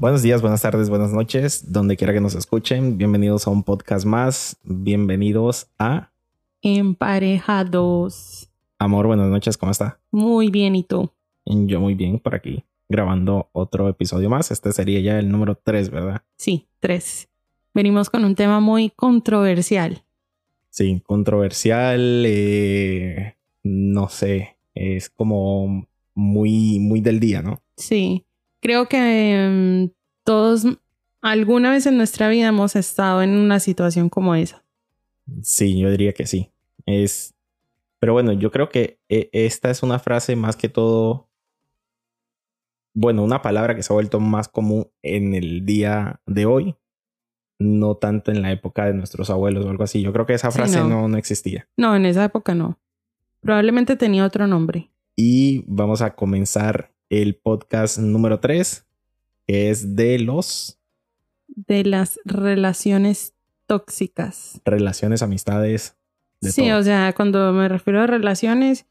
Buenos días, buenas tardes, buenas noches, donde quiera que nos escuchen. Bienvenidos a un podcast más. Bienvenidos a Emparejados. Amor. Buenas noches, ¿cómo está? Muy bien, ¿y tú? Yo muy bien por aquí, grabando otro episodio más. Este sería ya el número 3, ¿verdad? Sí, tres. Venimos con un tema muy controversial. Sí, controversial. eh, no sé, es como muy, muy del día, ¿no? Sí, creo que mm, todos alguna vez en nuestra vida hemos estado en una situación como esa. Sí, yo diría que sí. Es. Pero bueno, yo creo que eh, esta es una frase más que todo. Bueno, una palabra que se ha vuelto más común en el día de hoy, no tanto en la época de nuestros abuelos o algo así. Yo creo que esa Sí, frase no. no, no existía. No, en esa época no. Probablemente tenía otro nombre. Y vamos a comenzar el podcast número 3, que es de los De las relaciones tóxicas. relaciones, amistades. De Sí, todo. o sea, cuando me refiero a relaciones,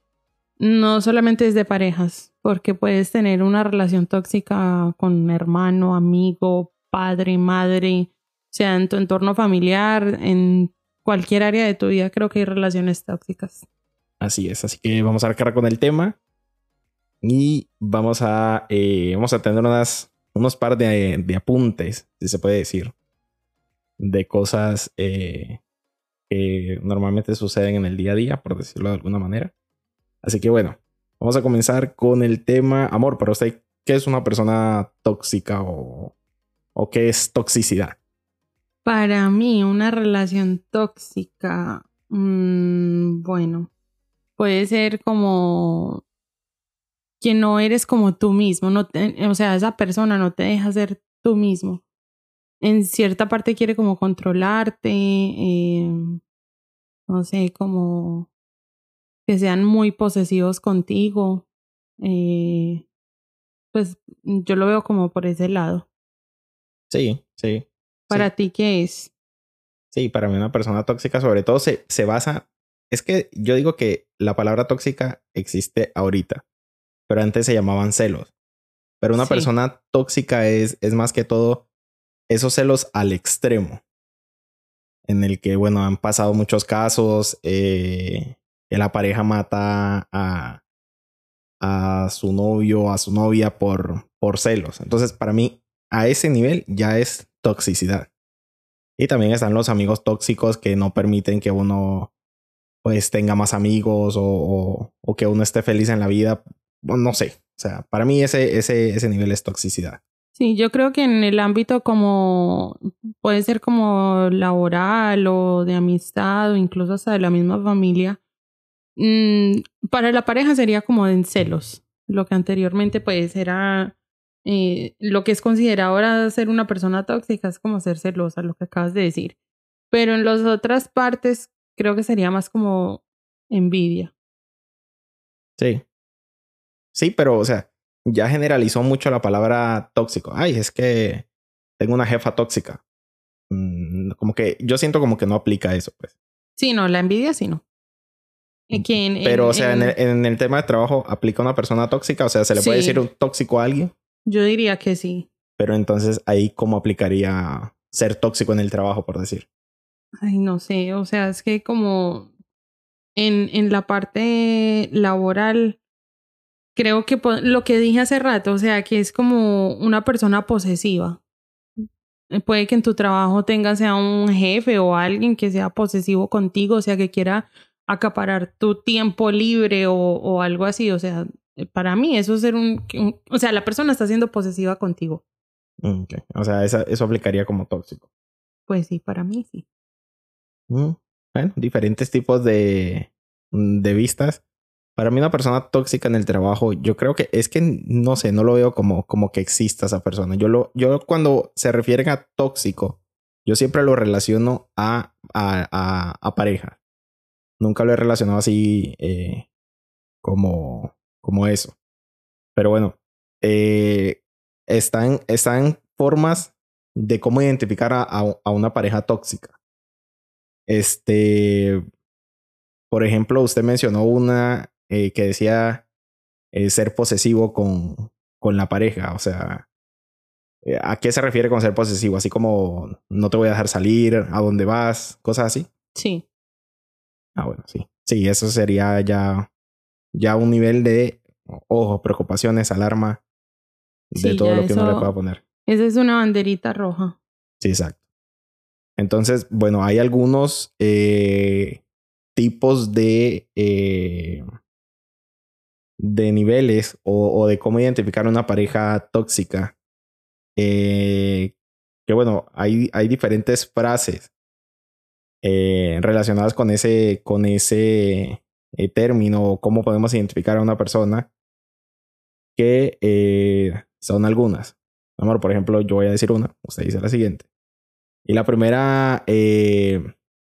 no solamente es de parejas, porque puedes tener una relación tóxica con hermano, amigo, padre, madre, o sea, en tu entorno familiar, en cualquier área de tu vida, creo que hay relaciones tóxicas. Así es, así que vamos a arrancar con el tema y vamos a, eh, vamos a tener unas, unos par de, apuntes, si se puede decir, de cosas eh, que normalmente suceden en el día a día, por decirlo de alguna manera. Así que bueno, vamos a comenzar con el tema amor. Para usted, ¿qué es una persona tóxica o, o qué es toxicidad? Para mí, una relación tóxica, mm, bueno, puede ser como que no eres como tú mismo, no te- o sea, esa persona no te deja ser tú mismo. En cierta parte quiere como controlarte, eh, no sé, como que sean muy posesivos contigo. eh, pues yo lo veo como por ese lado. Sí, sí. ¿Para ti qué es? Sí, para mí una persona tóxica sobre todo se, se basa... Es que yo digo que la palabra tóxica existe ahorita, pero antes se llamaban celos. Pero una Sí. persona tóxica es, es más que todo esos celos al extremo, en el que, bueno, han pasado muchos casos, eh, que la pareja mata a, a su novio, a su novia por, por celos. Entonces, para mí, a ese nivel ya es toxicidad. Y también están los amigos tóxicos que no permiten que uno pues tenga más amigos o, o- o que uno esté feliz en la vida. Bueno, no sé. O sea, para mí ese, ese, ese nivel es toxicidad. Sí, yo creo que en el ámbito como puede ser como laboral o de amistad o incluso hasta de la misma familia, mm, para la pareja sería como en celos, lo que anteriormente pues era eh, lo que es considerado ahora ser una persona tóxica es como ser celosa, lo que acabas de decir. Pero en las otras partes creo que sería más como envidia. Sí. Sí, pero o sea, ya generalizó mucho la palabra tóxico. Ay, es que tengo una jefa tóxica. Mm, como que yo siento como que no aplica eso, pues. Sí, no, la envidia sí no. Que en- Pero, en- o sea, en en- el, en el tema de trabajo, ¿aplica una persona tóxica? O sea, ¿se le puede decir un tóxico a alguien? yo diría que sí. Pero entonces ahí, ¿cómo aplicaría ser tóxico en el trabajo, por decir? Ay, no sé, o sea, es que como en, en la parte laboral, creo que lo que dije hace rato, o sea, que es como una persona posesiva. Eh, Puede que en tu trabajo tengas sea un jefe o alguien que sea posesivo contigo, o sea, que quiera acaparar tu tiempo libre o, o algo así, o sea, eh, para mí eso es ser un, un- o sea, la persona está siendo posesiva contigo. Mm. O sea, esa- eso aplicaría como tóxico. Pues sí, para mí sí. Mm, Bueno, diferentes tipos de, mm, de vistas. Para mí una persona tóxica en el trabajo, yo creo que es que, no sé, no lo veo como, como que exista esa persona. Yo, lo, yo cuando se refieren a tóxico, yo siempre lo relaciono a, a, a, pareja. Nunca lo he relacionado así eh, como, como eso. Pero bueno, eh, están, están formas de cómo identificar a, a- a una pareja tóxica. Este, por ejemplo, usted mencionó una eh, que decía eh, ser posesivo con, con la pareja. O sea, Eh, ¿A qué se refiere con ser posesivo? Así como no te voy a dejar salir, a dónde vas, cosas así. Sí. Ah, bueno, sí. Sí, eso sería ya, ya un nivel de, ojo, preocupaciones, alarma, de Sí, todo lo que uno le pueda poner. Esa es una banderita roja. Sí, exacto. Entonces, bueno, hay algunos eh, tipos de, eh, de niveles o, o de cómo identificar una pareja tóxica. Eh, que bueno, hay, hay diferentes frases eh, relacionadas con ese, con ese eh, término o cómo podemos identificar a una persona que son algunas. Amor, por ejemplo, yo voy a decir una, usted dice la siguiente. Y la primera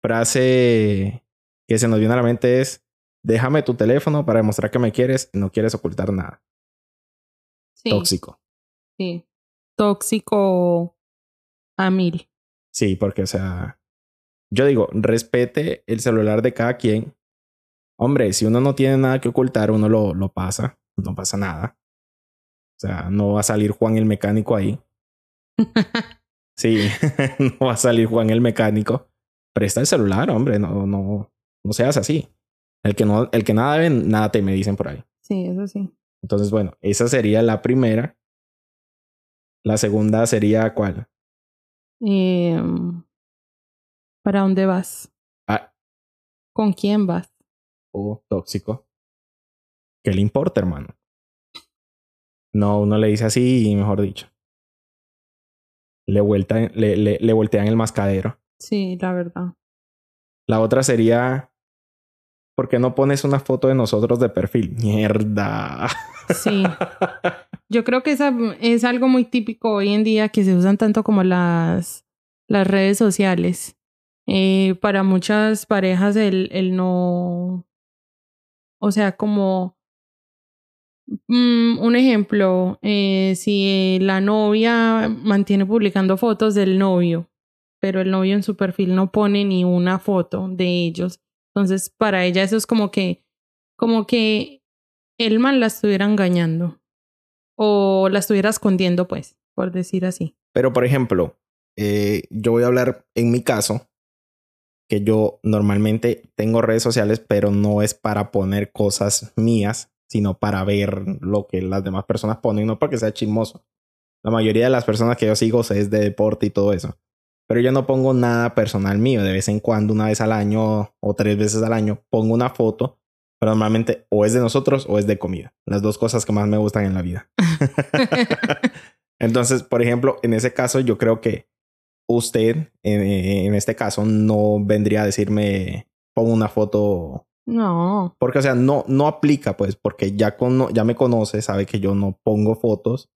frase que se nos viene a la mente es, déjame tu teléfono para demostrar que me quieres y no quieres ocultar nada. Sí. Tóxico. Sí. Tóxico a mil. Sí, porque, o sea, yo digo, respete el celular de cada quien. Hombre, si uno no tiene nada que ocultar, uno lo, lo pasa, no pasa nada. O sea, no va a salir Juan el mecánico ahí. Sí, no va a salir Juan el mecánico. Presta el celular, hombre, no, no, no seas así. El que, no, el que nada ve, nada teme, dicen por ahí. Sí, eso sí. Entonces, bueno, esa sería la primera. La segunda sería cuál? Em, ¿Para dónde vas? Ah, ¿Con quién vas? o tóxico. ¿Qué le importa, hermano? No, uno le dice así, mejor dicho. Le, vuelta, le, le, le voltean el mascadero. Sí, la verdad. La otra sería, ¿por qué no pones una foto de nosotros de perfil? Mierda. Sí. Yo creo que esa es algo muy típico hoy en día que se usan tanto como las, las redes sociales. Eh, para muchas parejas el, el no, o sea, como mm, un ejemplo, eh, si la novia mantiene publicando fotos del novio, pero el novio en su perfil no pone ni una foto de ellos, entonces para ella eso es como que, como que el man la estuviera engañando o la estuviera escondiendo, pues, por decir así. Pero, por ejemplo, eh, yo voy a hablar en mi caso, que yo normalmente tengo redes sociales, pero no es para poner cosas mías, sino para ver lo que las demás personas ponen, no porque sea chismoso. La mayoría de las personas que yo sigo es de deporte y todo eso. Pero yo no pongo nada personal mío. De vez en cuando, una vez al año o tres veces al año, pongo una foto. Pero normalmente o es de nosotros o es de comida. Las dos cosas que más me gustan en la vida. Entonces, por ejemplo, en ese caso, yo creo que usted, en, en este caso, no vendría a decirme, pongo una foto. No, Porque, o sea, no, no aplica, pues, porque ya, cono- ya me conoce, sabe que yo no pongo fotos.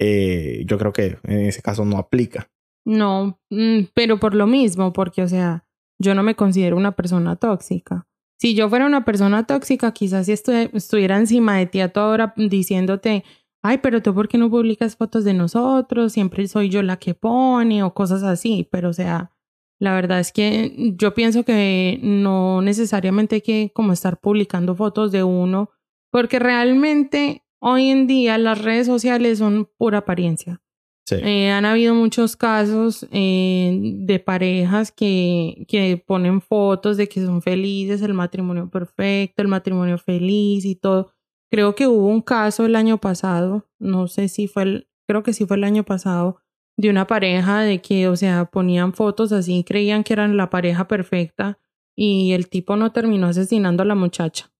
Eh, yo creo que en ese caso no aplica. No, mm, pero por lo mismo, porque, o sea, yo no me considero una persona tóxica. Si yo fuera una persona tóxica, quizás si estu- estuviera encima de ti a toda hora diciéndote, ay, pero tú, ¿por qué no publicas fotos de nosotros? Siempre soy yo la que pone o cosas así. Pero, o sea, la verdad es que yo pienso que no necesariamente hay que como estar publicando fotos de uno, porque realmente hoy en día las redes sociales son pura apariencia. Sí. Eh, han habido muchos casos eh, de parejas que, que ponen fotos de que son felices, el matrimonio perfecto, el matrimonio feliz y todo. Creo que hubo un caso el año pasado, no sé si fue el, creo que sí fue el año pasado, de una pareja de que, o sea, ponían fotos así, creían que eran la pareja perfecta y el tipo no terminó asesinando a la muchacha.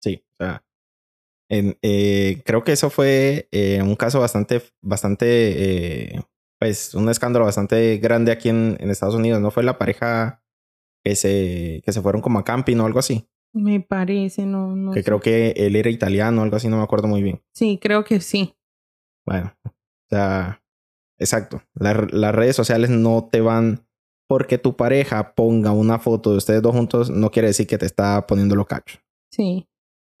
Sí, o sea, eh, creo que eso fue eh, un caso bastante, bastante, eh, pues, un escándalo bastante grande aquí en, en Estados Unidos. ¿No fue la pareja que se, que se fueron como a camping o algo así? Me parece, no, no. Que sé. creo que él era italiano o algo así, no me acuerdo muy bien. Sí, creo que sí. Bueno, o sea, exacto. La- las redes sociales no te van porque tu pareja ponga una foto de ustedes dos juntos, no quiere decir que te está poniendo lo cacho. Sí.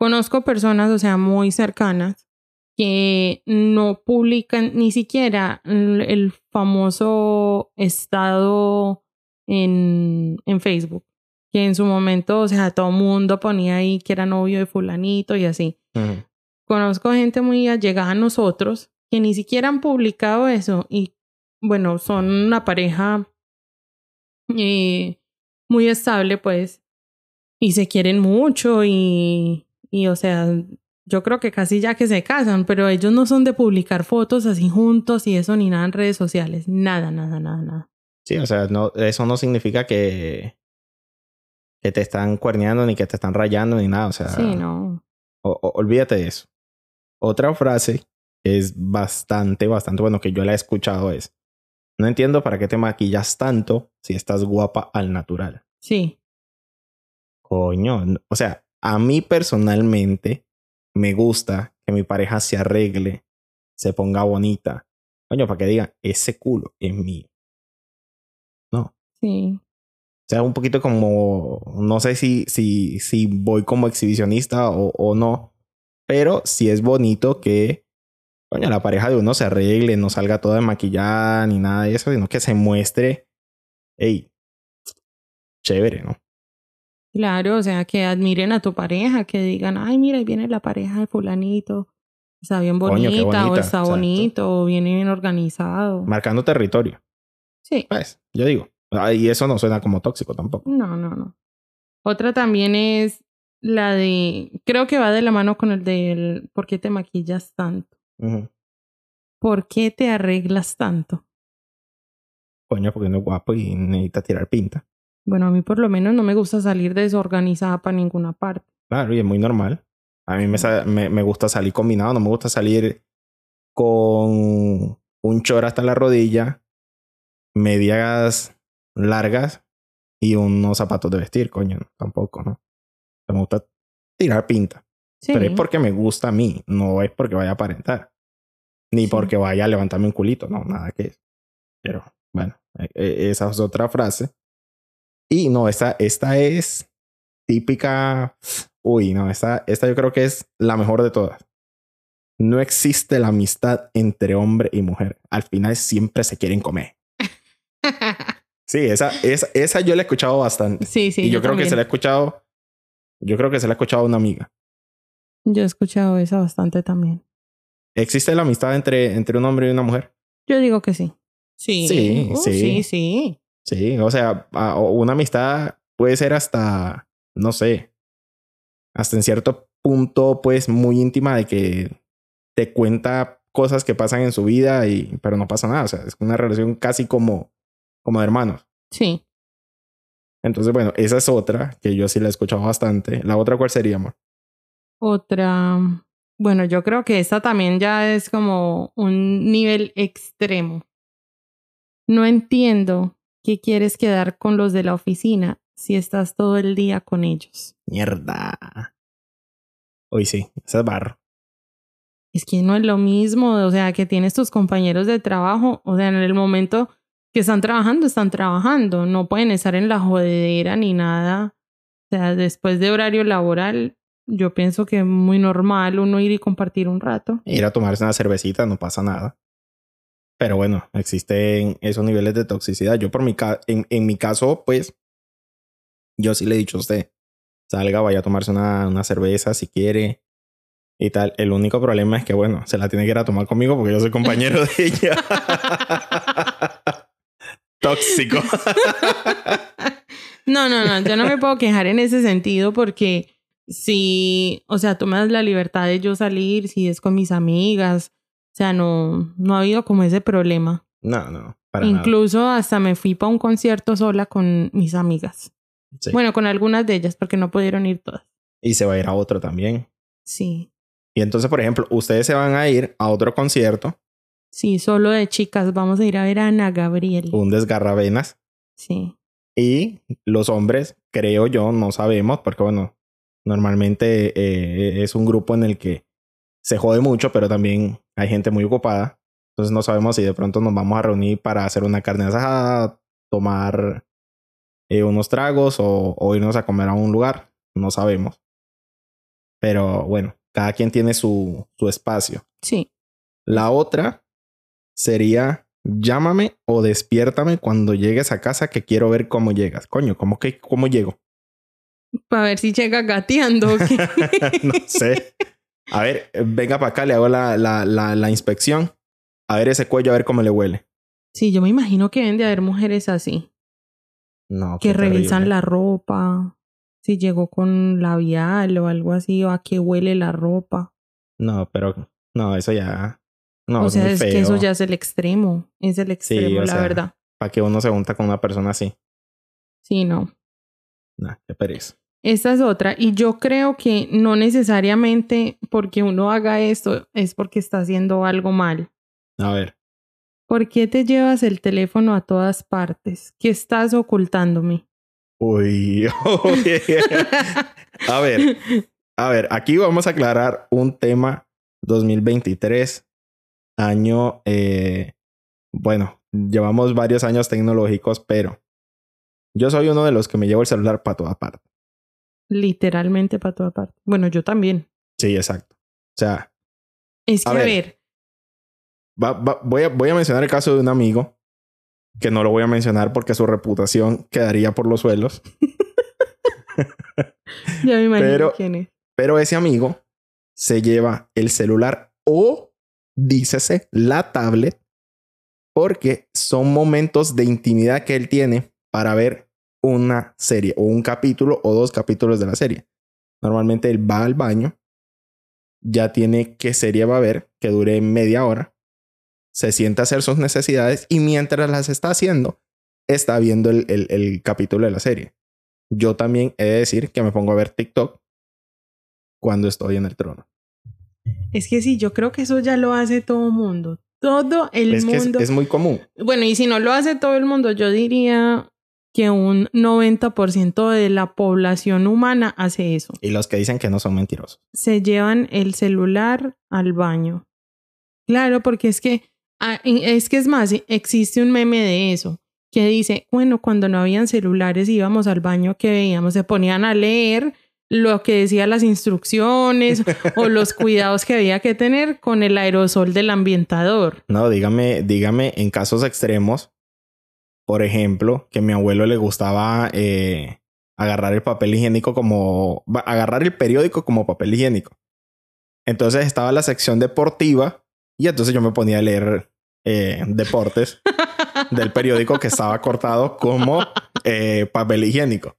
Conozco personas, o sea, muy cercanas, que no publican ni siquiera el, famoso estado en, en Facebook, que en su momento, o sea, todo el mundo ponía ahí que era novio de fulanito y así. Conozco gente muy allegada a nosotros que ni siquiera han publicado eso y bueno, son una pareja eh, muy estable, pues, y se quieren mucho y, y, o sea, yo creo que casi ya que se casan, pero ellos no son de publicar fotos así juntos y eso ni nada en redes sociales, nada, nada, nada, nada. Sí, o sea, no, eso no significa que, que te están cuerneando ni que te están rayando ni nada, o sea. Sí, no. olvídate de eso. Otra frase es bastante, bastante bueno que yo la he escuchado es, no entiendo para qué te maquillas tanto si estás guapa al natural. Sí. Coño, o sea, a mí personalmente me gusta que mi pareja se arregle, se ponga bonita. Coño, para que diga, ese culo es mío. No. Sí. O sea, un poquito como, no sé si, si, si voy como exhibicionista o, o no, pero sí es bonito que coño, la pareja de uno se arregle, no salga toda maquillada ni nada de eso, sino que se muestre, hey, chévere, ¿no? Claro, o sea, que admiren a tu pareja, que digan, ay, mira, ahí viene la pareja de fulanito, está bien bonita, o está bonito, o viene bien organizado. Marcando territorio. Sí. Pues, yo digo, y eso no suena como tóxico tampoco. No, no, no. Otra también es la de, creo que va de la mano con el del, ¿por qué te maquillas tanto? ¿Por qué te arreglas tanto? Coño, porque no es guapo y necesita tirar pinta. Bueno, a mí por lo menos no me gusta salir desorganizada para ninguna parte. Claro, y es muy normal. A mí me, me, gusta salir combinado, no me gusta salir con un chor hasta la rodilla, medias largas y unos zapatos de vestir, coño, tampoco, ¿no? Me gusta tirar pinta. Pero es porque me gusta a mí, no es porque vaya a aparentar. Ni porque vaya a levantarme un culito, no, nada que es. Pero bueno, e, e, esa es otra frase. Y no, esta, esta es típica. Uy, no, esta, esta yo creo que es la mejor de todas. No existe la amistad entre hombre y mujer. Al final siempre se quieren comer. sí, esa, esa, esa yo la he escuchado bastante. Sí, sí. Y yo, creo que se la he escuchado. Yo creo que se la ha escuchado a una amiga. Yo he escuchado esa bastante también. ¿Existe la amistad entre, entre un hombre y una mujer? Yo digo que sí. Sí. Sí, uh, sí. Sí, sí. Sí, o sea, una amistad puede ser hasta, no sé, hasta en cierto punto, pues muy íntima de que te cuenta cosas que pasan en su vida y, pero no pasa nada. O sea, es una relación casi como, como de hermanos. Sí. Entonces, bueno, esa es otra que yo sí la he escuchado bastante. ¿La otra cuál sería, amor? Otra, bueno, yo creo que esta también ya es como un nivel extremo. No entiendo qué quieres quedar con los de la oficina si estás todo el día con ellos. Mierda. Hoy sí, esa es barro. Es que no es lo mismo, o sea, que tienes tus compañeros de trabajo, o sea, en el momento que están trabajando, están trabajando, no pueden estar en la jodedera ni nada. O sea, después de horario laboral, yo pienso que es muy normal uno ir y compartir un rato. Ir a tomarse una cervecita, no pasa nada. Pero bueno, existen esos niveles de toxicidad. Yo por mi, en, en mi caso, pues, yo sí le he dicho a usted, salga, vaya a tomarse una, una cerveza si quiere y tal. El único problema es que, bueno, se la tiene que ir a tomar conmigo porque yo soy compañero de ella. Tóxico. no, no, no, yo no me puedo quejar en ese sentido porque si, o sea, das la libertad de yo salir, si es con mis amigas, o sea, no, no ha habido como ese problema. No, no, para Incluso hasta me fui para un concierto sola con mis amigas. Bueno, con algunas de ellas, porque no pudieron ir todas. Y se va a ir a otro también. Sí. Y entonces, por ejemplo, ustedes se van a ir a otro concierto. Sí, solo de chicas. Vamos a ir a ver a Ana Gabriel. Un desgarravenas. Sí. Y los hombres, creo yo, no sabemos, porque bueno, Normalmente eh, es un grupo en el que se jode mucho, pero también hay gente muy ocupada. Entonces no sabemos si de pronto nos vamos a reunir para hacer una carne asada, tomar eh, unos tragos o, irnos a comer a un lugar. No sabemos. Pero bueno, cada quien tiene su, su espacio. Sí. La otra sería llámame o despiértame cuando llegues a casa que quiero ver cómo llegas. Coño, ¿cómo que cómo llego? Para ver si llega gateando. no sé. A ver, venga para acá, le hago la, la, la, inspección. a ver ese cuello, a ver cómo le huele. Sí, yo me imagino que deben de haber mujeres así, No, que revisan terrible. la ropa, si llegó con labial o algo así, o a qué huele la ropa. No, pero no, eso ya. No, o es sea, muy es feo. que eso ya es el extremo, es el extremo, o la sea, verdad. ¿Para que uno se junta con una persona así? Sí, no. Nah, qué pereza. Esta es otra. Y yo creo que no necesariamente porque uno haga esto es porque está haciendo algo mal. A ver. ¿Por qué te llevas el teléfono a todas partes? ¿Qué estás ocultándome? Uy. a ver, a ver, aquí vamos a aclarar un tema 2023, año, eh, bueno, llevamos varios años tecnológicos, pero yo soy uno de los que me llevo el celular para toda parte. Literalmente para toda parte. Bueno, yo también. Sí, exacto. O sea, Es que, A ver, va- va- voy, a, voy a mencionar el caso de un amigo, que no lo voy a mencionar porque su reputación quedaría por los suelos. ya me imagino Pero- quién es. Pero ese amigo se lleva el celular o, dícese, la tablet, porque son momentos de intimidad que él tiene para ver una serie o un capítulo o dos capítulos de la serie. Normalmente él va al baño, ya tiene qué serie va a ver, que dure media hora, se sienta a hacer sus necesidades y mientras las está haciendo, está viendo el, el- el capítulo de la serie. Yo también he de decir que me pongo a ver TikTok cuando estoy en el trono. Es que sí, yo creo que eso ya lo hace todo el mundo. Todo el Es que es, mundo. es muy común. Bueno, y si no lo hace todo el mundo, yo diría que un 90% de la población humana hace eso. Y los que dicen que no son mentirosos. Se llevan el celular al baño. Claro, porque es que ah, es que es más, existe un meme de eso que dice, bueno, cuando no habían celulares íbamos al baño que veíamos, se ponían a leer lo que decía las instrucciones o los cuidados que había que tener con el aerosol del ambientador. No, dígame, dígame en casos extremos, por ejemplo, que a mi abuelo le gustaba eh, agarrar el papel higiénico como, agarrar el periódico como papel higiénico. Entonces estaba la sección deportiva y entonces yo me ponía a leer eh, deportes del periódico que estaba cortado como eh, papel higiénico.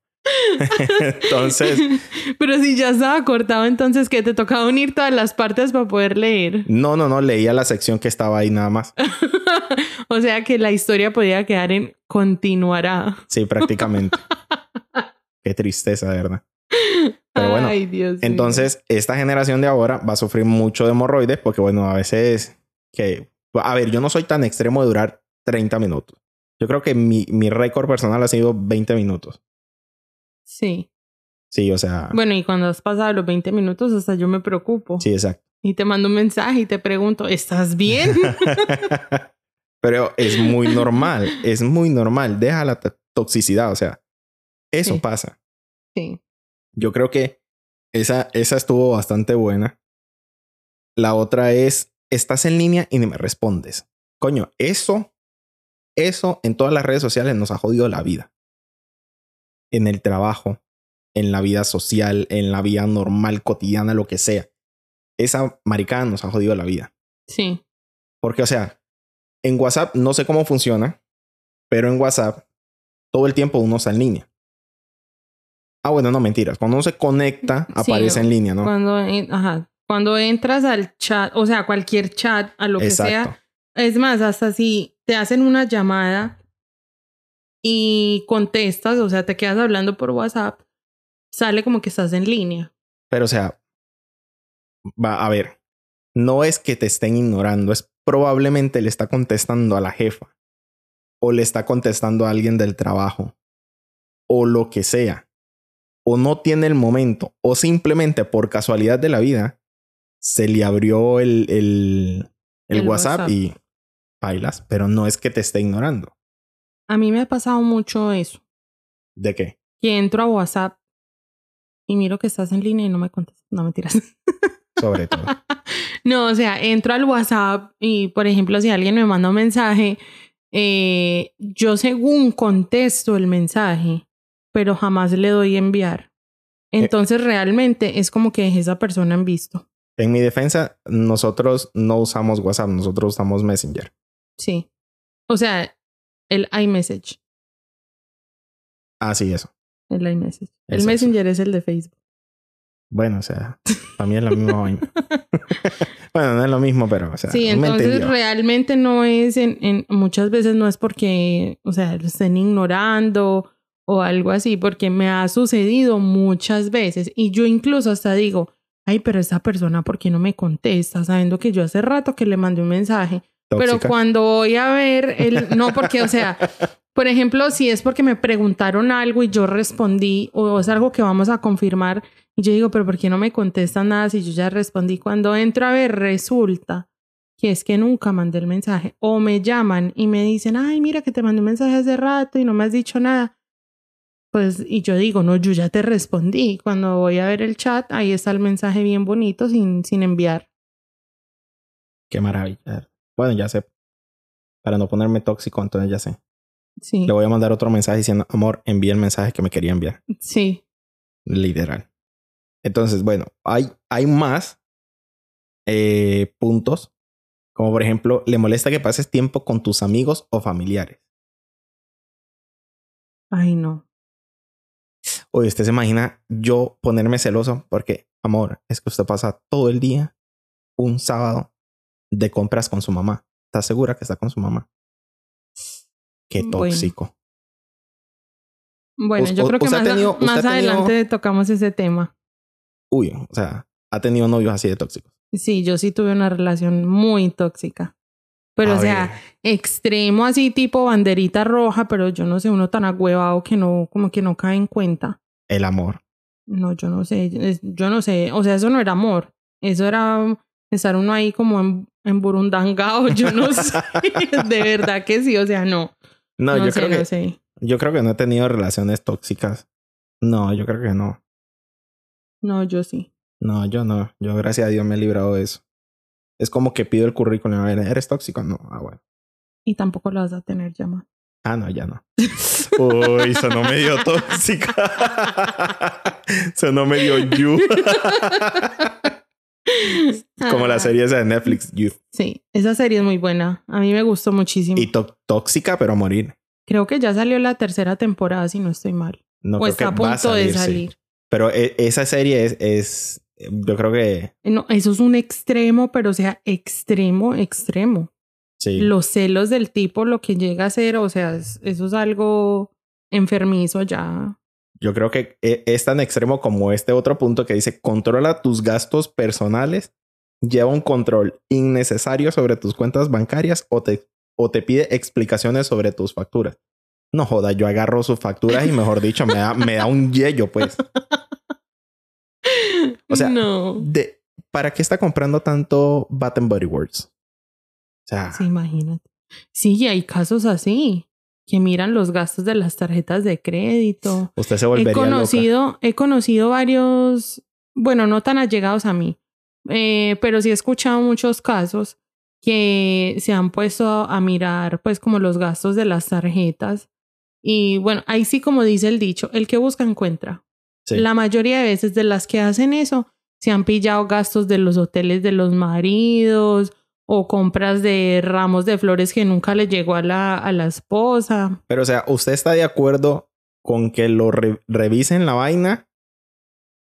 entonces, Pero si ya estaba cortado, entonces que te tocaba unir todas las partes para poder leer. no, no, no, leía la sección que estaba ahí nada más. o sea que la historia podía quedar en continuará. Sí, prácticamente. Qué tristeza, verdad. Pero bueno, Ay, Dios mío. Entonces, esta generación de ahora va a sufrir mucho de hemorroides porque, bueno, a veces que... A ver, yo no soy tan extremo de durar 30 minutos. Yo creo que mi, mi récord personal ha sido 20 minutos. Sí. Sí, o sea... Bueno, y cuando has pasado los 20 minutos, hasta yo me preocupo. Sí, exacto. Y te mando un mensaje y te pregunto, ¿estás bien? Pero es muy normal, es muy normal. Deja la to- toxicidad, o sea, eso Sí. pasa. sí. Yo creo que esa, esa estuvo bastante buena. La otra es, estás en línea y ni me respondes. Coño, eso, eso en todas las redes sociales nos ha jodido la vida. En el trabajo, en la vida social, en la vida normal, cotidiana, lo que sea. Esa maricada nos ha jodido la vida. Sí. Porque, o sea, en WhatsApp no sé cómo funciona, pero en WhatsApp todo el tiempo uno está en línea. Ah, bueno, no mentiras. Cuando uno se conecta, Sí, aparece en línea, ¿no? Cuando, ajá, cuando entras al chat, o sea, cualquier chat, a lo que sea, es más, hasta si te hacen una llamada y contestas, o sea, te quedas hablando por WhatsApp, sale como que estás en línea. Pero, o sea, va a ver, no es que te estén ignorando, es probablemente le está contestando a la jefa o le está contestando a alguien del trabajo o lo que sea. O no tiene el momento o simplemente por casualidad de la vida se le abrió el, el, el, El WhatsApp, WhatsApp. y bailas, pero no es que te esté ignorando. A mí me ha pasado mucho eso, ¿De qué? que entro a WhatsApp y miro que estás en línea y no me contestas. No mentiras. Sobre todo. No, o sea, entro al WhatsApp y, por ejemplo, si alguien me manda un mensaje, eh, yo según contesto el mensaje, pero jamás le doy enviar. Entonces, realmente es como que esa persona en visto. En mi defensa, nosotros no usamos WhatsApp, nosotros usamos Messenger. Sí. O sea, el iMessage. Ah, sí, eso. El iMessage. El Eso, Messenger es el de Facebook. Bueno, o sea, también es la misma vaina. bueno, no es lo mismo, pero, o sea, Sí, entonces realmente no es en, en muchas veces no es porque, o sea, lo estén ignorando o algo así, porque me ha sucedido muchas veces y yo incluso hasta digo, ay, pero esa persona, ¿por qué no me contesta? Sabiendo que yo hace rato que le mandé un mensaje, pero Tóxica. cuando voy a ver el, no, porque, o sea, por ejemplo, si es porque me preguntaron algo y yo respondí o es algo que vamos a confirmar y yo digo, pero ¿por qué no me contestan nada si yo ya respondí? Cuando entro a ver, resulta que es que nunca mandé el mensaje o me llaman y me dicen, ay, mira que te mandé un mensaje hace rato y no me has dicho nada. Pues, y yo digo, no, yo ya te respondí. Cuando voy a ver el chat, ahí está el mensaje bien bonito sin, sin enviar. Qué maravilla. Bueno, ya sé. Para no ponerme tóxico, entonces ya sé. Sí, Le voy a mandar otro mensaje diciendo, amor, envíe el mensaje que me quería enviar. sí. Literal. Entonces, bueno, hay, hay más eh, puntos. Como por ejemplo, le molesta que pases tiempo con tus amigos o familiares. Ay, no. Oye, usted se imagina yo ponerme celoso porque, amor, es que usted pasa todo el día, un sábado, de compras con su mamá. ¿Está segura que está con su mamá? Qué Bueno. tóxico. Bueno, Us- yo creo que más, tenido- tenido- adelante tocamos ese tema. Uy, o sea, ha tenido novios así de tóxicos. Sí, yo sí tuve una relación muy tóxica. Pero, A o sea, ver, extremo así tipo banderita roja, pero yo no sé, uno tan agüevado que no, como que no cae en cuenta. el amor. No, yo no sé, yo no sé, o sea, eso no era amor, eso era estar uno ahí como en, en burundangao, yo no sé, de verdad que sí, o sea, no. No, yo sé, creo que no sé. yo creo que no he tenido relaciones tóxicas. No, yo creo que no. No, yo sí. No, yo no. Yo gracias a Dios me he librado de eso. Es como que pido el currículum. A ver, ¿eres tóxico? No. Ah, bueno. Y tampoco lo vas a tener llamado. Ah, no, ya no. Uy, sonó medio tóxica. sonó medio you. como la serie esa de Netflix, You. Sí, esa serie es muy buena. A mí me gustó muchísimo. Y tó- tóxica, pero a morir. Creo que ya salió la tercera temporada, si no estoy mal. No o creo está a que va punto de sí. Pero e- esa serie es, es, yo creo que No, eso es un extremo, pero o sea, extremo, extremo. sí. Los celos del tipo, lo que llega a ser, o sea, es- eso es algo enfermizo ya. Yo creo que e- es tan extremo como este otro punto que dice controla tus gastos personales, lleva un control innecesario sobre tus cuentas bancarias o te, o te pide explicaciones sobre tus facturas. No joda, yo agarro sus facturas y mejor dicho, me da, me da un yello, pues. O sea, no. De, ¿Para qué está comprando tanto Bath and Body Works? O sea, Sí, imagínate. Sí, y hay casos así, que miran los gastos de las tarjetas de crédito. usted se He volvería loca. conocido, he conocido varios, bueno, no tan allegados a mí, eh, pero sí he escuchado muchos casos que se han puesto a mirar pues como los gastos de las tarjetas. Y bueno, ahí sí como dice el dicho, el que busca encuentra. Sí. La mayoría de veces de las que hacen eso se han pillado gastos de los hoteles de los maridos o compras de ramos de flores que nunca le llegó a la, a la esposa. Pero, o sea, ¿usted está de acuerdo con que lo re- revisen la vaina?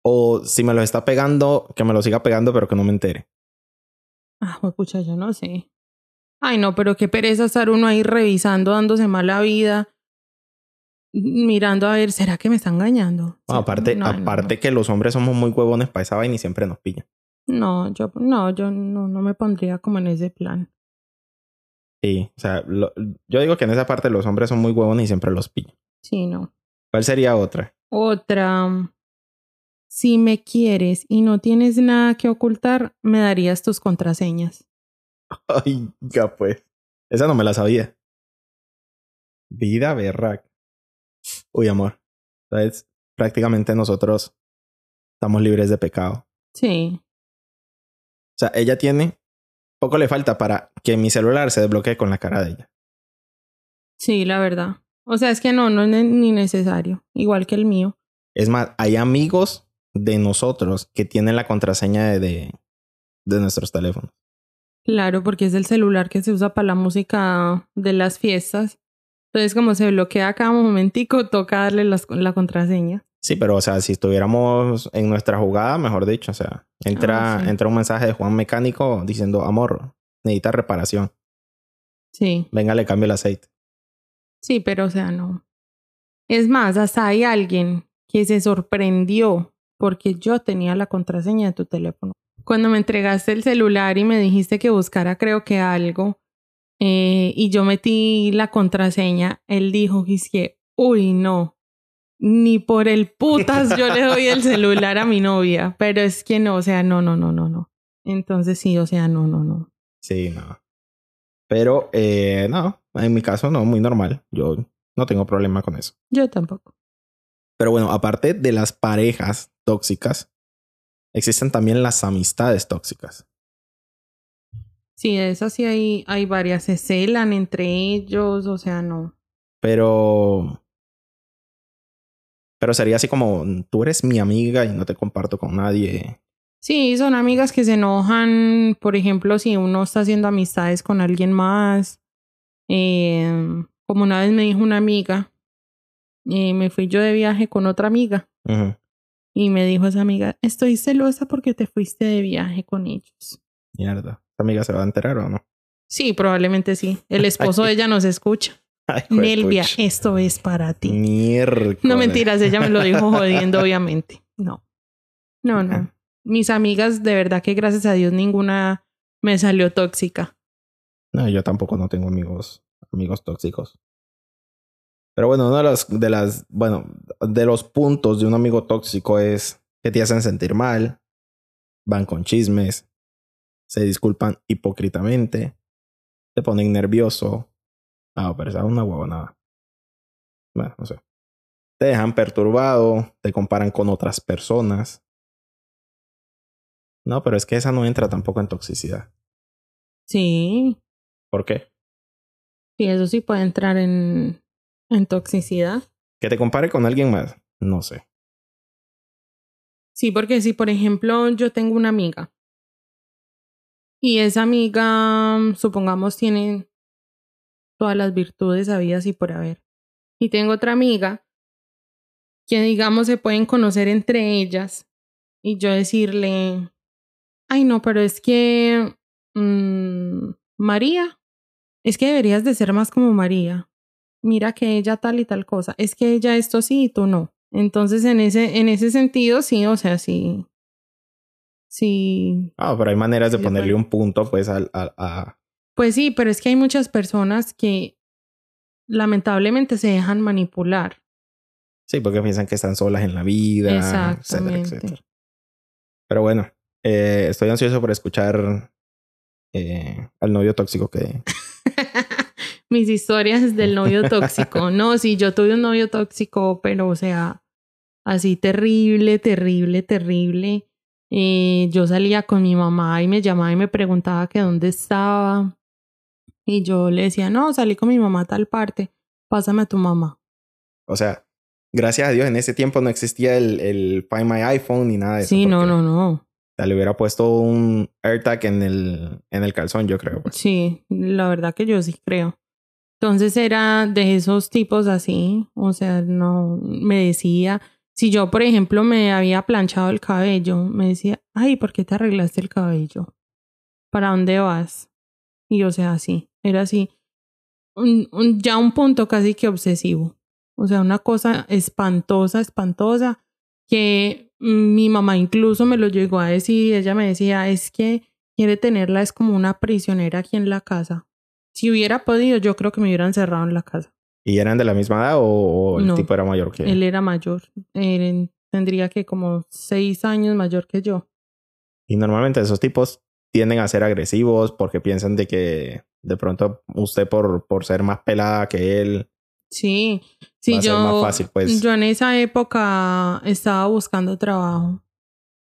O si me lo está pegando, que me lo siga pegando, pero que no me entere. Ah, pucha, yo no sé. Ay, no, pero qué pereza estar uno ahí revisando, dándose mala vida, mirando a ver, ¿será que me está engañando? Aparte, No, no, aparte que los hombres somos muy huevones para esa vaina y siempre nos pillan. No, yo no, yo no, no me pondría como en ese plan. Sí, o sea, lo- yo digo que en esa parte los hombres son muy huevones y siempre los pillan. Sí, no. ¿Cuál sería otra? Otra. Si me quieres y no tienes nada que ocultar, me darías tus contraseñas. Ay, ya pues. Esa no me la sabía. Vida berrac. Uy, amor. Entonces, prácticamente nosotros estamos libres de pecado. Sí, O sea, ella tiene. Poco le falta para que mi celular se desbloquee con la cara de ella. sí, la verdad. O sea, es que no, no es ni necesario. Igual que el mío. Es más, hay amigos de nosotros que tienen la contraseña de, de, de nuestros teléfonos. Claro, porque es el celular que se usa para la música de las fiestas. Entonces, como se bloquea cada momentico, toca darle las- la contraseña. Sí, pero o sea, si estuviéramos en nuestra jugada, mejor dicho, o sea, entra, Ah, sí. entra un mensaje de Juan Mecánico diciendo, amor, necesita reparación. Sí, Venga, le cambio el aceite. sí, pero o sea, no. Es más, hasta hay alguien que se sorprendió porque yo tenía la contraseña de tu teléfono. Cuando me entregaste el celular y me dijiste que buscara creo que algo eh, y yo metí la contraseña, él dijo que uy, no, ni por el putas yo le doy el celular a mi novia, pero es que no, o sea, no, no, no, no, no. Entonces sí, o sea, no, no, no. Sí, no. Pero, eh, no, en mi caso no, muy normal. Yo no tengo problema con eso. Yo tampoco. Pero bueno, aparte de las parejas tóxicas, existen también las amistades tóxicas. Sí, esas sí hay, hay varias, se celan entre ellos, o sea, no. Pero... Pero sería así como, tú eres mi amiga y no te comparto con nadie. Sí, son amigas que se enojan, por ejemplo, si uno está haciendo amistades con alguien más. Eh, como una vez me dijo una amiga, eh, me fui yo de viaje con otra amiga y me dijo esa amiga, estoy celosa porque te fuiste de viaje con ellos. Mierda. ¿Esta amiga se va a enterar o no? Sí, probablemente sí. El esposo de ella nos escucha. Ay, Nelvia, esto es para ti. Miércoles. No mentiras, ella me lo dijo jodiendo, obviamente. No. No, no. Mis amigas, de verdad que gracias a Dios ninguna me salió tóxica. No, yo tampoco no tengo amigos, amigos tóxicos. Pero bueno, uno de los, de las, bueno, de los puntos de un amigo tóxico es que te hacen sentir mal, van con chismes, se disculpan hipócritamente, te ponen nervioso. Ah, pero esa es una huevonada. Bueno, no sé. Te dejan perturbado, te comparan con otras personas. No, pero es que esa no entra tampoco en toxicidad. Sí, ¿Por qué? sí, eso sí puede entrar en, en toxicidad. Que te compare con alguien más. No sé. Sí, porque si, por ejemplo, yo tengo una amiga y esa amiga, supongamos, tiene todas las virtudes habidas y por haber. Y tengo otra amiga que, digamos, se pueden conocer entre ellas y yo decirle, ay, no, pero es que, mm, María, es que deberías de ser más como María. Mira que ella tal y tal cosa. Es que ella esto sí y tú no. Entonces, en ese, en ese sentido, sí, o sea, sí. Sí. Ah, pero hay maneras de Sí, ponerle un punto, pues, al, al- a... Pues sí, pero es que hay muchas personas que lamentablemente se dejan manipular. Sí, porque piensan que están solas en la vida, etcétera, etcétera. Pero bueno, eh, estoy ansioso por escuchar eh, al novio tóxico que... Mis historias del novio tóxico. No, sí, yo tuve un novio tóxico, pero o sea, así terrible, terrible, terrible. Eh, yo salía con mi mamá y me llamaba y me preguntaba que dónde estaba. Y yo le decía, no, salí con mi mamá a tal parte, pásame a tu mamá. O sea, gracias a Dios en ese tiempo no existía el, el Find My iPhone ni nada de eso. Sí, no, no, no. Le hubiera puesto un AirTag en el, en el calzón, yo creo. pues. Sí, la verdad que yo sí creo. Entonces era de esos tipos así, o sea, no me decía, si yo, por ejemplo, me había planchado el cabello, me decía, ay, ¿por qué te arreglaste el cabello? ¿Para dónde vas? Y o sea, así, era así, un, ya un punto casi que obsesivo, o sea, una cosa espantosa, espantosa, que mi mamá incluso me lo llegó a decir, ella me decía, es que quiere tenerla, es como una prisionera aquí en la casa. Si hubiera podido, yo creo que me hubieran cerrado en la casa. ¿Y eran de la misma edad o, o el No. tipo era mayor que Él era mayor, él tendría que como seis años mayor que yo. Y normalmente esos tipos tienden a ser agresivos porque piensan de que de pronto usted por, por ser más pelada que él Sí, sí, va a ser yo, más fácil, pues. yo en esa época estaba buscando trabajo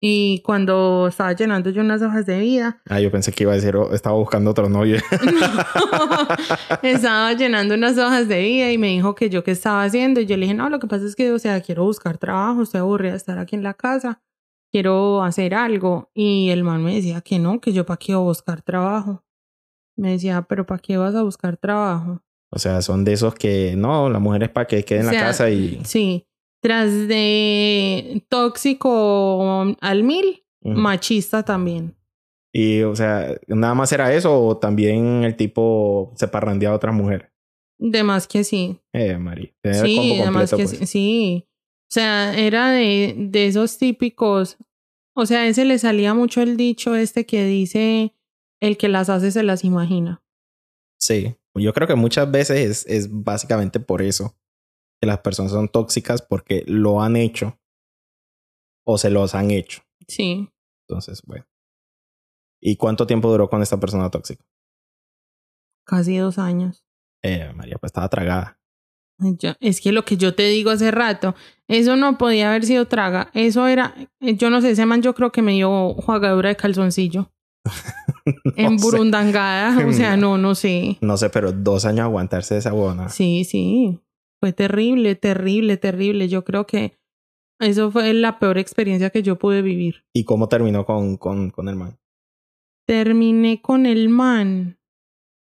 y cuando estaba llenando yo unas hojas de vida, Ah, yo pensé que iba a decir, oh, estaba buscando otro novio. estaba llenando unas hojas de vida y me dijo que yo qué estaba haciendo y yo le dije, no, lo que pasa es que, o sea, quiero buscar trabajo, estoy aburrida de estar aquí en la casa quiero hacer algo. Y el man me decía que no, que yo para qué iba a buscar trabajo. Me decía, pero ¿para qué vas a buscar trabajo? O sea, son de esos que no, la mujer es para que quede en O la casa y. Sí, tras de tóxico al mil, machista también. Y, o sea, nada más era eso o también el tipo se parrandeaba a otras mujeres. De más que sí. Eh, el Sí, completo, que pues. sí, sí. O sea, era de, de esos típicos. O sea, a ese le salía mucho el dicho este que dice: el que las hace se las imagina. Sí. Yo creo que muchas veces es, es básicamente por eso que las personas son tóxicas porque lo han hecho o se los han hecho. Sí. Entonces, bueno. ¿Y cuánto tiempo duró con esta persona tóxica? Casi dos años. Eh, María, pues estaba tragada. Yo- es que lo que yo te digo hace rato, eso no podía haber sido traga. Eso era, eh, yo no sé, ese man yo creo que me dio jugadura de calzoncillo. en sé. burundangada. O sea, no, no sé. No sé, pero dos años aguantarse de esa buena. Sí, sí. Fue terrible, terrible, terrible. Yo creo que eso fue la peor experiencia que yo pude vivir. ¿Y cómo terminó con, con, con el man? Terminé con el man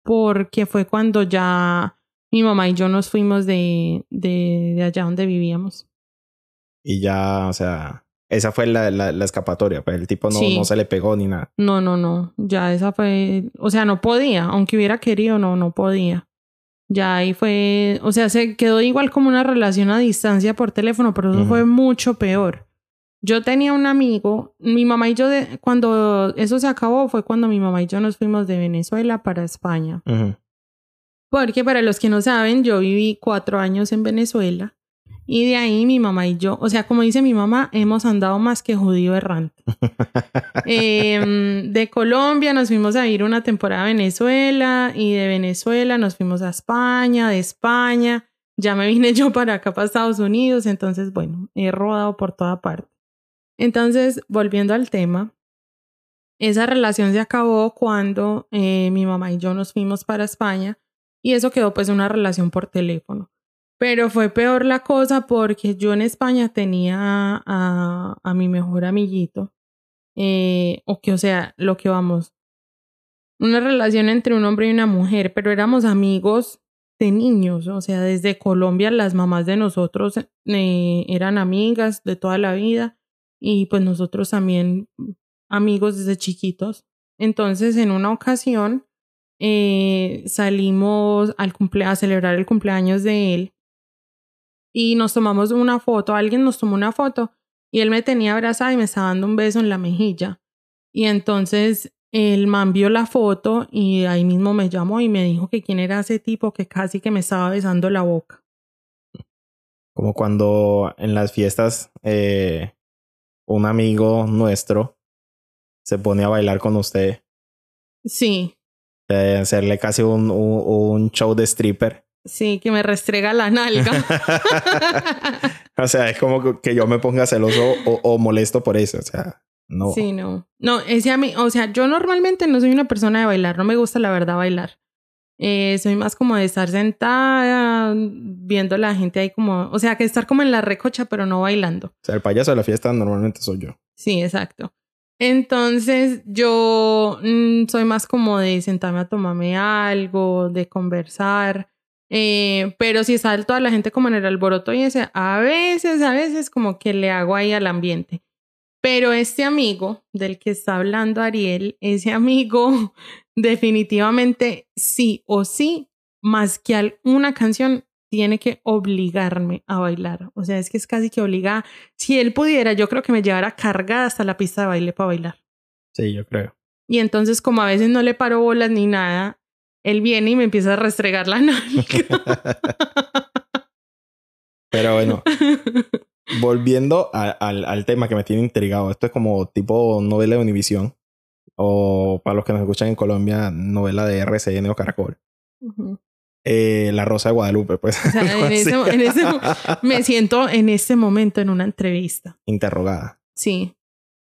porque fue cuando ya mi mamá y yo nos fuimos de, de, de allá donde vivíamos. Y ya, o sea, esa fue la, la, la escapatoria. Pues el tipo no, Sí. no se le pegó ni nada. No, no, no. Ya esa fue. O sea, no podía. Aunque hubiera querido, no, no podía. Ya ahí fue. O sea, se quedó igual como una relación a distancia por teléfono, pero eso fue mucho peor. Yo tenía un amigo, mi mamá y yo, de- cuando eso se acabó, fue cuando mi mamá y yo nos fuimos de Venezuela para España. Porque para los que no saben, yo viví cuatro años en Venezuela y de ahí mi mamá y yo, o sea, como dice mi mamá, hemos andado más que judío errante. Em, de Colombia nos fuimos a ir una temporada a Venezuela y de Venezuela nos fuimos a España, de España ya me vine yo para acá, para Estados Unidos, entonces bueno, he rodado por toda parte. Entonces, volviendo al tema, esa relación se acabó cuando eh, mi mamá y yo nos fuimos para España y eso quedó pues una relación por teléfono. Pero fue peor la cosa porque yo en España tenía a, a mi mejor amiguito, eh, o que o sea, lo que vamos, una relación entre un hombre y una mujer, pero éramos amigos de niños, o sea, desde Colombia las mamás de nosotros eh, eran amigas de toda la vida y pues nosotros también amigos desde chiquitos. Entonces, en una ocasión eh, salimos al cumple a celebrar el cumpleaños de él y nos tomamos una foto, alguien nos tomó una foto y él me tenía abrazada y me estaba dando un beso en la mejilla. Y entonces el man vio la foto y ahí mismo me llamó y me dijo que quién era ese tipo que casi que me estaba besando la boca. Como cuando en las fiestas eh, un amigo nuestro se pone a bailar con usted, Sí, de hacerle casi un, un, un show de stripper. Sí, que me restrega la nalga. o sea, es como que yo me ponga celoso o, o molesto por eso. O sea, no. Sí, no. No, ese a mí, o sea, yo normalmente no soy una persona de bailar, no me gusta la verdad bailar. Eh, soy más como de estar sentada, viendo a la gente ahí como, o sea, que estar como en la recocha, pero no bailando. O sea, el payaso de la fiesta normalmente soy yo. Sí, exacto. Entonces yo mm, soy más como de sentarme a tomarme algo, de conversar. Eh, pero si está toda la gente como en el alboroto y ese, a veces, a veces como que le hago ahí al ambiente. Pero este amigo del que está hablando Ariel, ese amigo definitivamente sí o sí, más que una canción, tiene que obligarme a bailar. O sea, es que es casi que obliga. Si él pudiera, yo creo que me llevara cargada hasta la pista de baile para bailar. Sí, yo creo. Y entonces, como a veces no le paro bolas ni nada, él viene y me empieza a restregar la nalga. Pero bueno, volviendo a- al, al tema que me tiene intrigado. Esto es como tipo novela de Univisión. O para los que nos escuchan en Colombia, novela de RCN o Caracol. Eh, la Rosa de Guadalupe, pues. O sea, algo en ese- en Me siento en este momento en una entrevista. Interrogada. Sí.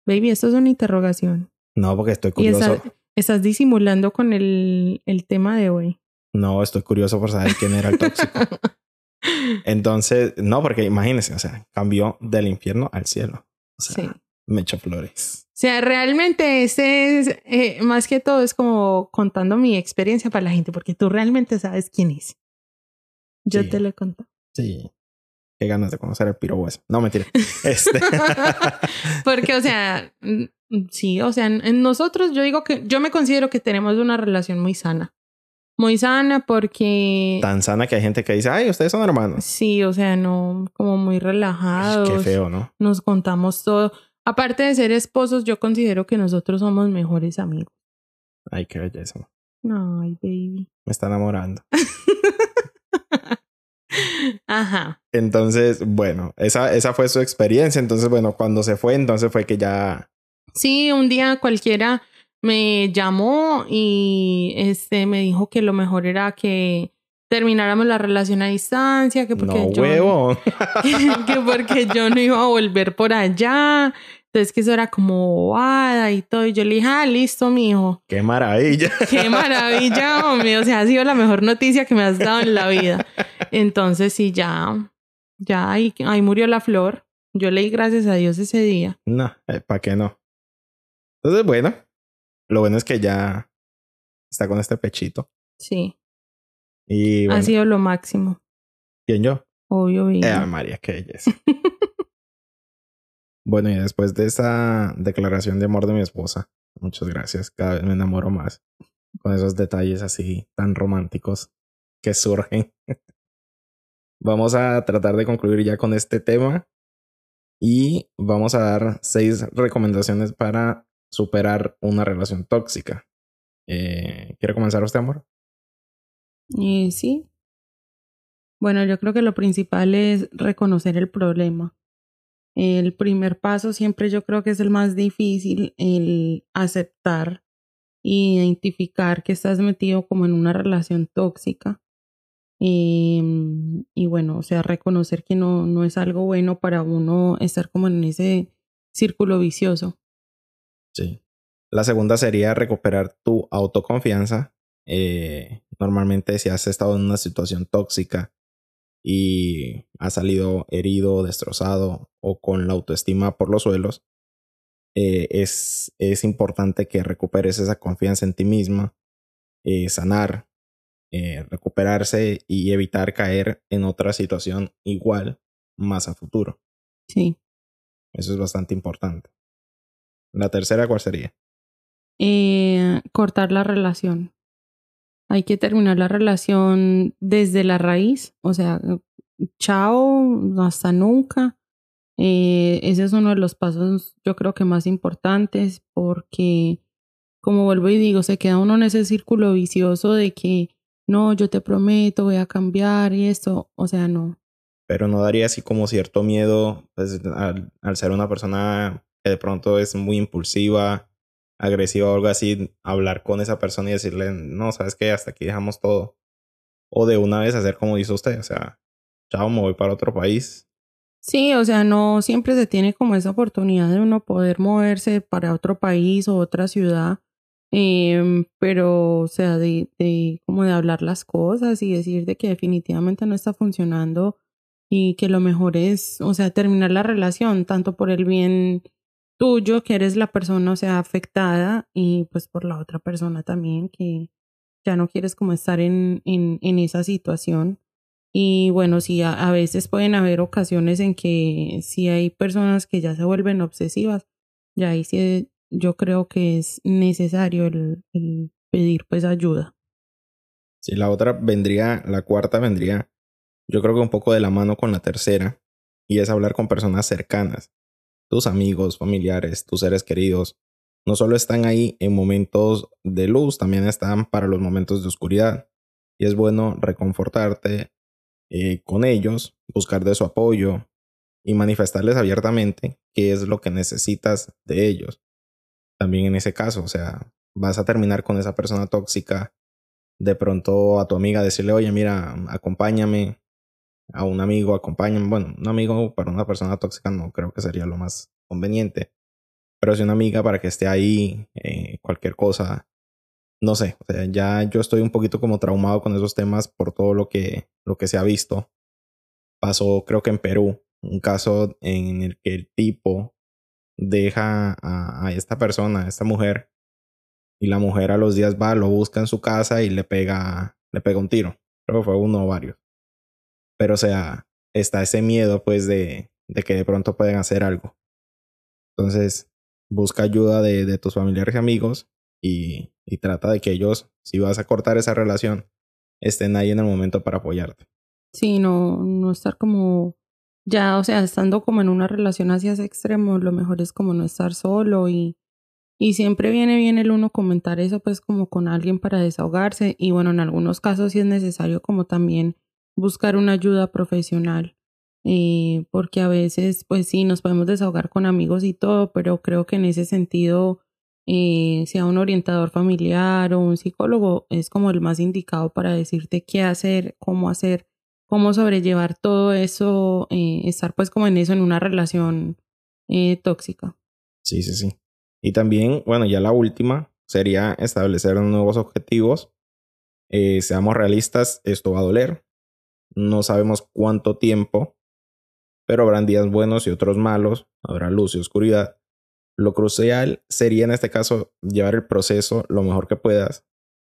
Baby, esto es una interrogación. No, porque estoy curioso. Estás disimulando con el, el tema de hoy. No, estoy curioso por saber quién era el tóxico. Entonces, no, porque imagínense, o sea, cambió del infierno al cielo. O sea, Sí. Me echa flores. O sea, realmente ese es, eh, más que todo, es como contando mi experiencia para la gente, porque tú realmente sabes quién es. Yo Sí. te lo he contado. Sí. Qué ganas de conocer el piro ese. No, mentira. Este. Porque, o sea, sí, o sea, en en nosotros yo digo que yo me considero que tenemos una relación muy sana. Muy sana porque Tan sana que hay gente que dice, ay, ustedes son hermanos. sí, o sea, no como muy Ay, relajados. qué feo, ¿no? Nos contamos todo. Aparte de ser esposos, yo considero que nosotros somos mejores amigos. Ay, qué belleza. Ay, baby. Me está enamorando. Ajá. Entonces, bueno, esa, esa fue su experiencia. Entonces, bueno, cuando se fue, entonces fue que ya. Sí, un día cualquiera me llamó y este me dijo que lo mejor era que termináramos la relación a distancia, que porque no yo huevo. que, que porque yo no iba a volver por allá. Entonces que eso era como bobada y todo. Y yo le dije, ah, listo, mijo. qué maravilla. Qué maravilla, hombre. O sea, ha sido la mejor noticia que me has dado en la vida. Entonces, sí, ya, ya ahí, ahí murió la flor. Yo leí gracias a Dios ese día. No, ¿para qué no? Entonces, bueno, lo bueno es que ya está con este pechito. Sí, Y bueno, ha sido lo máximo. ¿quién yo? Obvio, baby. Eh, María, qué belleza. bueno, y después de esa declaración de amor de mi esposa, muchas gracias. Cada vez me enamoro más con esos detalles así tan románticos que surgen. vamos a tratar de concluir ya con este tema y vamos a dar seis recomendaciones para superar una relación tóxica. Eh, ¿Quiere comenzar usted, amor? Y sí. Bueno, yo creo que lo principal es reconocer el problema. El primer paso siempre yo creo que es el más difícil, el aceptar e identificar que estás metido como en una relación tóxica. Em, y bueno, o sea, reconocer que no, no es algo bueno para uno estar como en ese círculo vicioso. Sí. La segunda sería recuperar tu autoconfianza. Eh, normalmente si has estado en una situación tóxica y has salido herido, destrozado o con la autoestima por los suelos, eh, es, es importante que recuperes esa confianza en ti misma, eh, sanar, recuperarse y evitar caer en otra situación igual más a futuro. Sí. Eso es bastante importante. La tercera, ¿cuál sería? eh, cortar la relación. Hay que terminar la relación desde la raíz, o sea, chao, hasta nunca. Eh, ese es uno de los pasos, yo creo que más importantes, porque, como vuelvo y digo, se queda uno en ese círculo vicioso de que no, yo te prometo, voy a cambiar y esto, o sea, no. pero no daría así como cierto miedo pues, al, al ser una persona que de pronto es muy impulsiva, agresiva o algo así, hablar con esa persona y decirle, no, sabes qué, hasta aquí dejamos todo. O de una vez hacer como dice usted, o sea, chao, me voy para otro país. Sí, o sea, no siempre se tiene como esa oportunidad de uno poder moverse para otro país o otra ciudad, em, pero, o sea, de, de como de hablar las cosas y decir de que definitivamente no está funcionando y que lo mejor es, o sea, terminar la relación, tanto por el bien tuyo, que eres la persona, o sea, afectada, y pues por la otra persona también, que ya no quieres como estar en, en, en esa situación. Y bueno, sí, a, a veces pueden haber ocasiones en que si hay personas que ya se vuelven obsesivas, ya ahí sí yo creo que es necesario el, el pedir pues ayuda. Si la otra vendría, la cuarta vendría, yo creo que un poco de la mano con la tercera, y es hablar con personas cercanas. Tus amigos, familiares, tus seres queridos, no solo están ahí en momentos de luz, también están para los momentos de oscuridad. Y es bueno reconfortarte eh, con ellos, buscar de su apoyo y manifestarles abiertamente qué es lo que necesitas de ellos. También en ese caso, o sea, vas a terminar con esa persona tóxica, de pronto a tu amiga decirle, oye, mira, acompáñame, a un amigo, acompáñame, bueno, un amigo para una persona tóxica no creo que sería lo más conveniente, pero si una amiga para que esté ahí, eh, cualquier cosa, no sé, ya yo estoy un poquito como traumado con esos temas por todo lo que, lo que se ha visto. Pasó, creo que en Perú, un caso en el que el tipo deja a, esta persona, a esta mujer, y la mujer a los días va, lo busca en su casa y le pega, le pega un tiro. Creo que fue uno o varios. Pero o sea, está ese miedo pues de, de que de pronto pueden hacer algo. Entonces, busca ayuda de, de tus familiares y amigos y, y trata de que ellos, si vas a cortar esa relación, estén ahí en el momento para apoyarte. Sí, no, no estar como ya, o sea, estando como en una relación hacia ese extremo, lo mejor es como no estar solo y, y siempre viene bien el uno comentar eso pues como con alguien para desahogarse y bueno, en algunos casos sí es necesario como también buscar una ayuda profesional. Eh, porque a veces pues sí nos podemos desahogar con amigos y todo, pero creo que en ese sentido eh, sea un orientador familiar o un psicólogo es como el más indicado para decirte qué hacer, cómo hacer cómo sobrellevar todo eso, eh, estar pues como en eso, en una relación tóxica. Sí, sí, sí. Y también, bueno, ya la última sería establecer nuevos objetivos. Seamos realistas, esto va a doler. No sabemos cuánto tiempo, pero habrán días buenos y otros malos, habrá luz y oscuridad. Lo crucial sería en este caso llevar el proceso lo mejor que puedas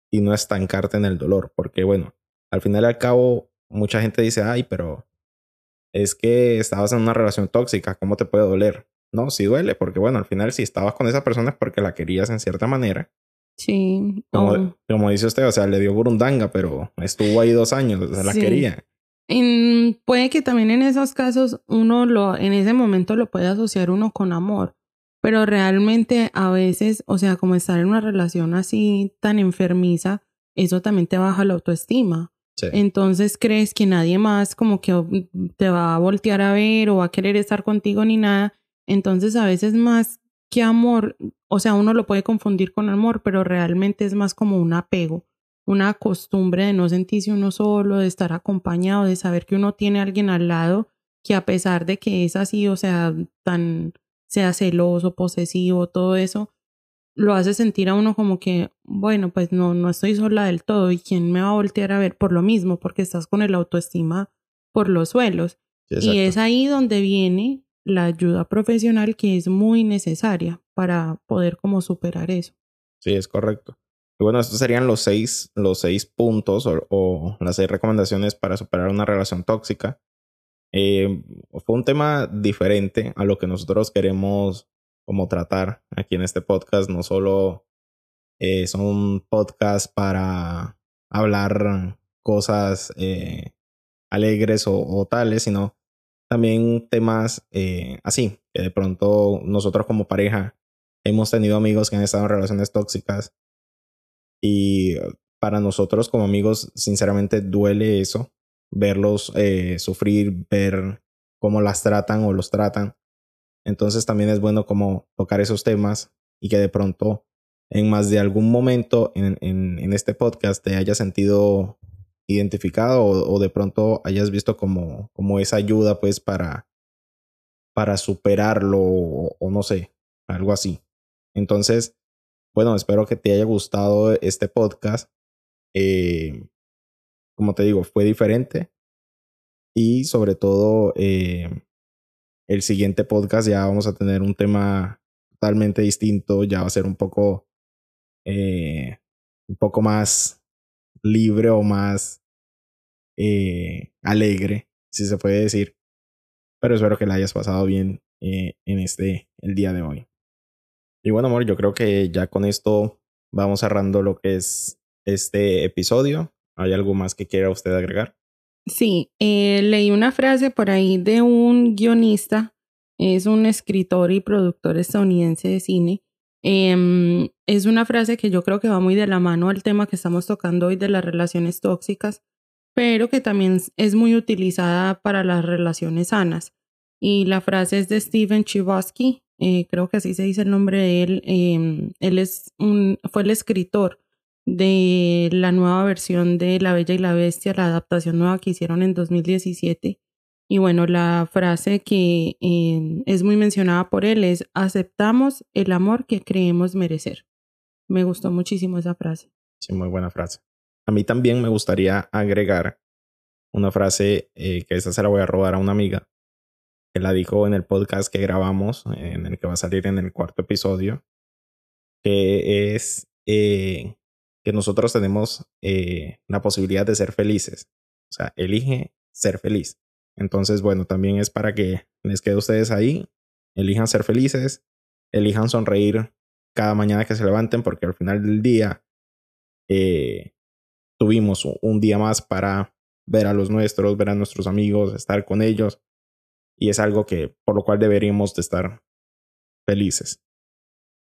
y no estancarte en el dolor, porque bueno, al final y al cabo mucha gente dice, ay, pero es que estabas en una relación tóxica, ¿cómo te puede doler? No, sí duele, porque bueno, al final si estabas con esa persona es porque la querías en cierta manera. Sí. Como, como dice usted, o sea, le dio burundanga, pero estuvo ahí dos años, o sea, la quería. Puede que también en esos casos uno lo, en ese momento lo puede asociar uno con amor, pero realmente a veces, o sea, como estar en una relación así tan enfermiza, eso también te baja la autoestima. Entonces crees que nadie más como que mm, te va a voltear a ver o va a querer estar contigo ni nada. Entonces a veces más que amor, o sea, uno lo puede confundir con amor, pero realmente es más como un apego, una costumbre de no sentirse uno solo, de estar acompañado, de saber que uno tiene a alguien al lado que a pesar de que es así, o sea, tan sea celoso, posesivo, todo eso, lo hace sentir a uno como que, bueno, pues no, no estoy sola del todo y quién me va a voltear a ver por lo mismo, porque estás con el autoestima por los suelos. y es ahí donde viene la ayuda profesional que es muy necesaria para poder como superar eso. Sí, es correcto. Bueno, estos serían los seis, los seis puntos o, las seis recomendaciones para superar una relación tóxica. Eh, fue un tema diferente a lo que nosotros queremos como tratar aquí en este podcast. No solo eh, son podcasts para hablar cosas eh, alegres o, tales, sino también temas eh, así, que de pronto nosotros como pareja hemos tenido amigos que han estado en relaciones tóxicas y para nosotros como amigos sinceramente duele eso, verlos sufrir, ver cómo las tratan o los tratan entonces también es bueno como tocar esos temas y que de pronto en más de algún momento en, en, este podcast te hayas sentido identificado o, de pronto hayas visto como, como esa ayuda pues para, para superarlo o, no sé, algo así. Entonces, bueno, espero que te haya gustado este podcast. Eh, como te digo, fue diferente y sobre todo eh, el siguiente podcast ya vamos a tener un tema totalmente distinto, ya va a ser un poco, eh, un poco más libre o más alegre, si se puede decir. Pero espero que la hayas pasado bien en este, el día de hoy. Y bueno, amor, yo creo que ya con esto vamos cerrando lo que es este episodio. ¿Hay algo más que quiera usted agregar? Sí, eh, leí una frase por ahí de un guionista, es un escritor y productor estadounidense de cine. Em, es una frase que yo creo que va muy de la mano al tema que estamos tocando hoy de las relaciones tóxicas, pero que también es muy utilizada para las relaciones sanas. Y la frase es de Steven Chbosky, eh, creo que así se dice el nombre de él. Em, él es un, fue el escritor de la nueva versión de La Bella y la Bestia, la adaptación nueva que hicieron en 2017. Y bueno, la frase que eh, es muy mencionada por él es, aceptamos el amor que creemos merecer. Me gustó muchísimo esa frase. Sí, muy buena frase. A mí también me gustaría agregar una frase eh, que esa se la voy a robar a una amiga, que la dijo en el podcast que grabamos, en el que va a salir en el cuarto episodio, que es eh, que nosotros tenemos eh, la posibilidad de ser felices. O sea, elige ser feliz. Entonces, bueno, también es para que les quede a ustedes ahí, elijan ser felices, elijan sonreír cada mañana que se levanten, porque al final del día eh, tuvimos un día más para ver a los nuestros, ver a nuestros amigos, estar con ellos. Y es algo que por lo cual deberíamos de estar felices.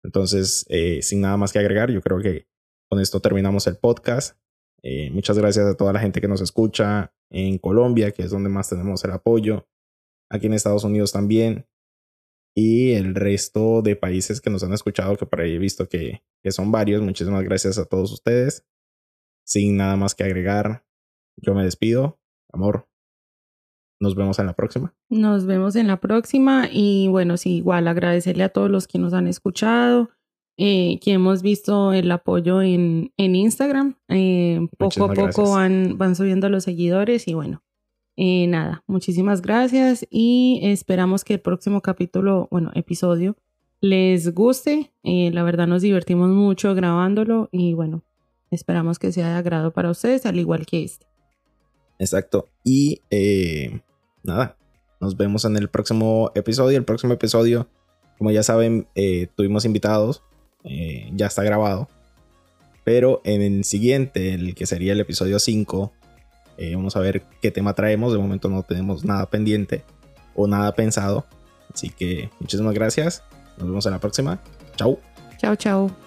Entonces, eh, sin nada más que agregar, yo creo que con esto terminamos el podcast. Eh, muchas gracias a toda la gente que nos escucha en Colombia, que es donde más tenemos el apoyo. Aquí en Estados Unidos también. Y el resto de países que nos han escuchado, que por ahí he visto que, que son varios. Muchísimas gracias a todos ustedes. Sin nada más que agregar, yo me despido. Amor, nos vemos en la próxima. Nos vemos en la próxima y bueno, sí, igual agradecerle a todos los que nos han escuchado, eh, que hemos visto el apoyo en, en Instagram. Eh, poco a poco van, van subiendo los seguidores y bueno, eh, nada, muchísimas gracias y esperamos que el próximo capítulo, bueno, episodio, les guste. la verdad nos divertimos mucho grabándolo y bueno, esperamos que sea de agrado para ustedes, al igual que este. Exacto. Y nada, nos vemos en el próximo episodio. El próximo episodio, como ya saben, tuvimos invitados. Eh, ya está grabado. Pero en el siguiente, el que sería el episodio 5, eh, vamos a ver qué tema traemos. De momento no tenemos nada pendiente o nada pensado. Así que muchísimas gracias. Nos vemos en la próxima. Chau. Chao, chao.